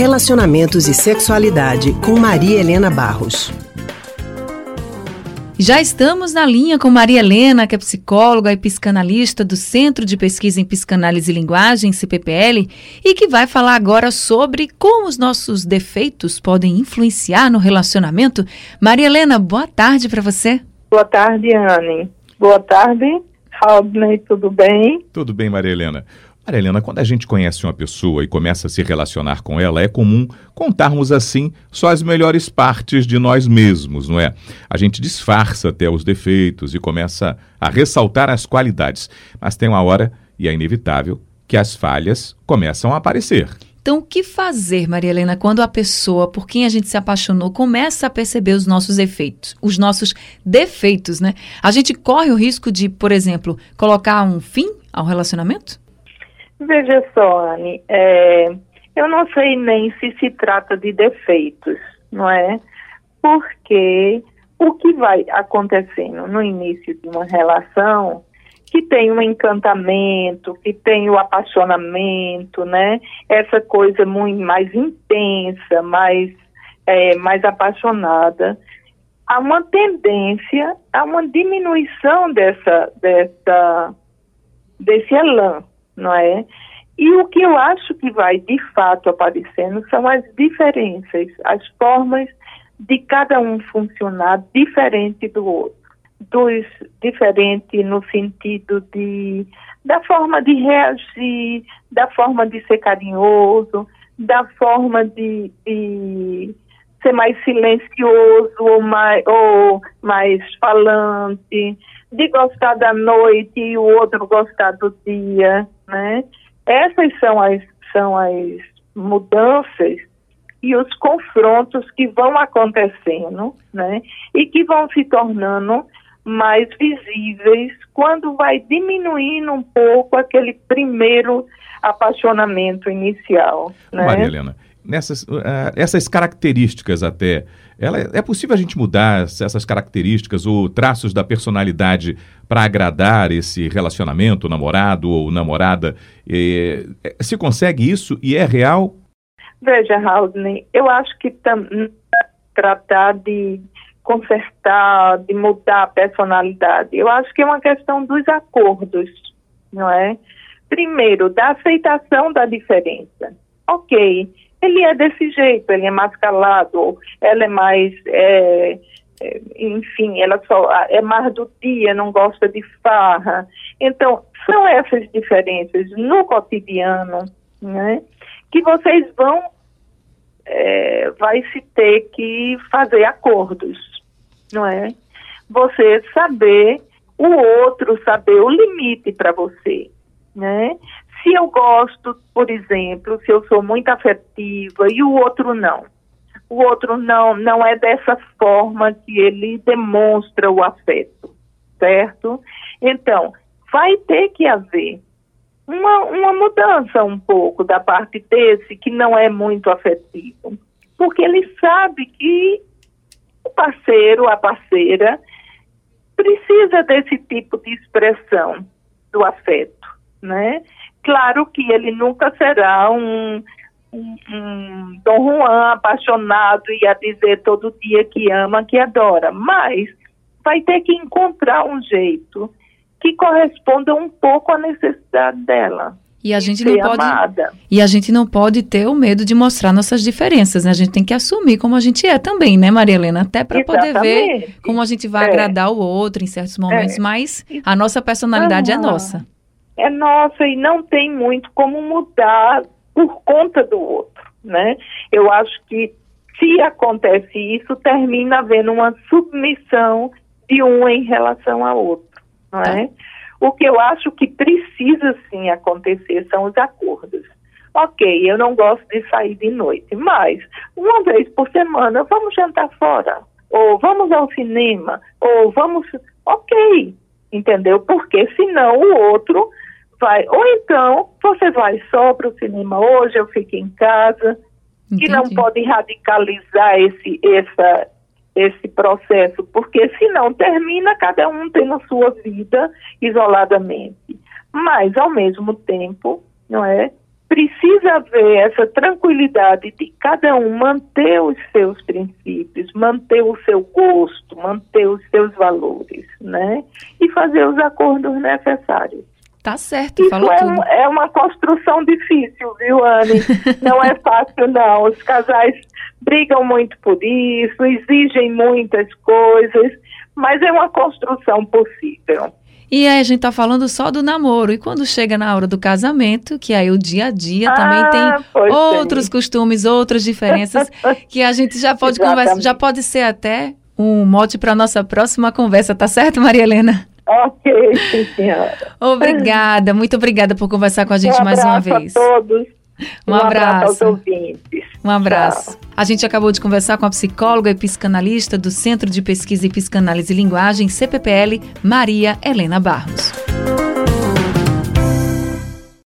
Relacionamentos e Sexualidade, com Maria Helena Barros. Já estamos na linha com Maria Helena, que é psicóloga e psicanalista do Centro de Pesquisa em Psicanálise e Linguagem, CPPL, e que vai falar agora sobre como os nossos defeitos podem influenciar no relacionamento. Maria Helena, boa tarde para você. Boa tarde, Anne. Boa tarde, Rodney, tudo bem? Tudo bem, Maria Helena. Maria Helena, quando a gente conhece uma pessoa e começa a se relacionar com ela, é comum contarmos assim só as melhores partes de nós mesmos, não é? A gente disfarça até os defeitos e começa a ressaltar as qualidades. Mas tem uma hora, e é inevitável, que as falhas começam a aparecer. Então, o que fazer, Maria Helena, quando a pessoa por quem a gente se apaixonou começa a perceber os nossos efeitos, os nossos defeitos, né? A gente corre o risco de, por exemplo, colocar um fim ao relacionamento? Veja só, Anne, é, eu não sei nem se se trata de defeitos, não é? Porque o que vai acontecendo no início de uma relação que tem um encantamento, que tem o apaixonamento, né? Essa coisa muito mais intensa, mais, é, mais apaixonada. Há uma tendência a uma diminuição dessa, dessa, desse elan, não é? E o que eu acho que vai de fato aparecendo são as diferenças, as formas de cada um funcionar diferente do outro. Dos diferente no sentido de da forma de reagir, da forma de ser carinhoso, da forma de, de ser mais silencioso ou mais, ou mais falante, de gostar da noite e o outro gostar do dia, né? Essas são as, são as mudanças e os confrontos que vão acontecendo, né? E que vão se tornando mais visíveis quando vai diminuindo um pouco aquele primeiro apaixonamento inicial. Né? Maria Helena, nessas uh, essas características até, ela, é possível a gente mudar essas características ou traços da personalidade para agradar esse relacionamento, namorado ou namorada? E, se consegue isso e é real? Veja, Haldane, eu acho que tratar de consertar, de mudar a personalidade, eu acho que é uma questão dos acordos, não é? Primeiro, da aceitação da diferença. Ok, ele é desse jeito, ele é mais calado, ela é mais, é, é, enfim, ela só é mais do dia, não gosta de farra. Então, são essas diferenças no cotidiano, né, que vocês vão, é, vai se ter que fazer acordos, não é? Você saber o outro, saber o limite para você, né? Se eu gosto, por exemplo, se eu sou muito afetiva e o outro não, o outro não, não é dessa forma que ele demonstra o afeto, certo? Então, vai ter que haver uma, uma mudança um pouco da parte desse que não é muito afetivo, porque ele sabe que o parceiro, a parceira, precisa desse tipo de expressão do afeto, né? Claro que ele nunca será um, um, um Dom Juan apaixonado e a dizer todo dia que ama, que adora, mas vai ter que encontrar um jeito que corresponda um pouco à necessidade dela. E a gente não pode amada. E a gente não pode ter o medo de mostrar nossas diferenças, né? A gente tem que assumir como a gente é também, né, Maria Helena? Até para poder ver como a gente vai é. agradar o outro em certos momentos, é. mas a nossa personalidade é nossa é nossa e não tem muito como mudar por conta do outro, né? Eu acho que se acontece isso, termina havendo uma submissão de um em relação ao outro, não é? Tá. O que eu acho que precisa sim acontecer são os acordos. Ok, eu não gosto de sair de noite, mas uma vez por semana vamos jantar fora, ou vamos ao cinema, ou vamos. Ok, entendeu? Porque senão o outro vai. Ou então, você vai só para o cinema hoje, eu fico em casa, Entendi. que não pode radicalizar esse, essa, esse processo, porque senão termina cada um tendo a sua vida isoladamente. Mas, ao mesmo tempo, não é? precisa haver essa tranquilidade de cada um manter os seus princípios, manter o seu gosto, manter os seus valores, né? E fazer os acordos necessários. Tá certo, Isso falou é, tudo. é uma construção difícil, viu, Anne? Não é fácil, não. Os casais brigam muito por isso, exigem muitas coisas, mas é uma construção possível. E aí a gente tá falando só do namoro. E quando chega na hora do casamento, que aí o dia a dia também Ah, tem pois outros é. costumes, outras diferenças que a gente já pode conversar, já pode ser até um mote para nossa próxima conversa, tá certo, Maria Helena? Ok, sim, senhora. Obrigada, muito obrigada por conversar com a gente um mais uma abraço vez. a todos. Um abraço abraço. aos ouvintes. Um abraço. A gente acabou de conversar com a psicóloga e psicanalista do Centro de Pesquisa e Psicanálise e Linguagem, CPPL, Maria Helena Barros.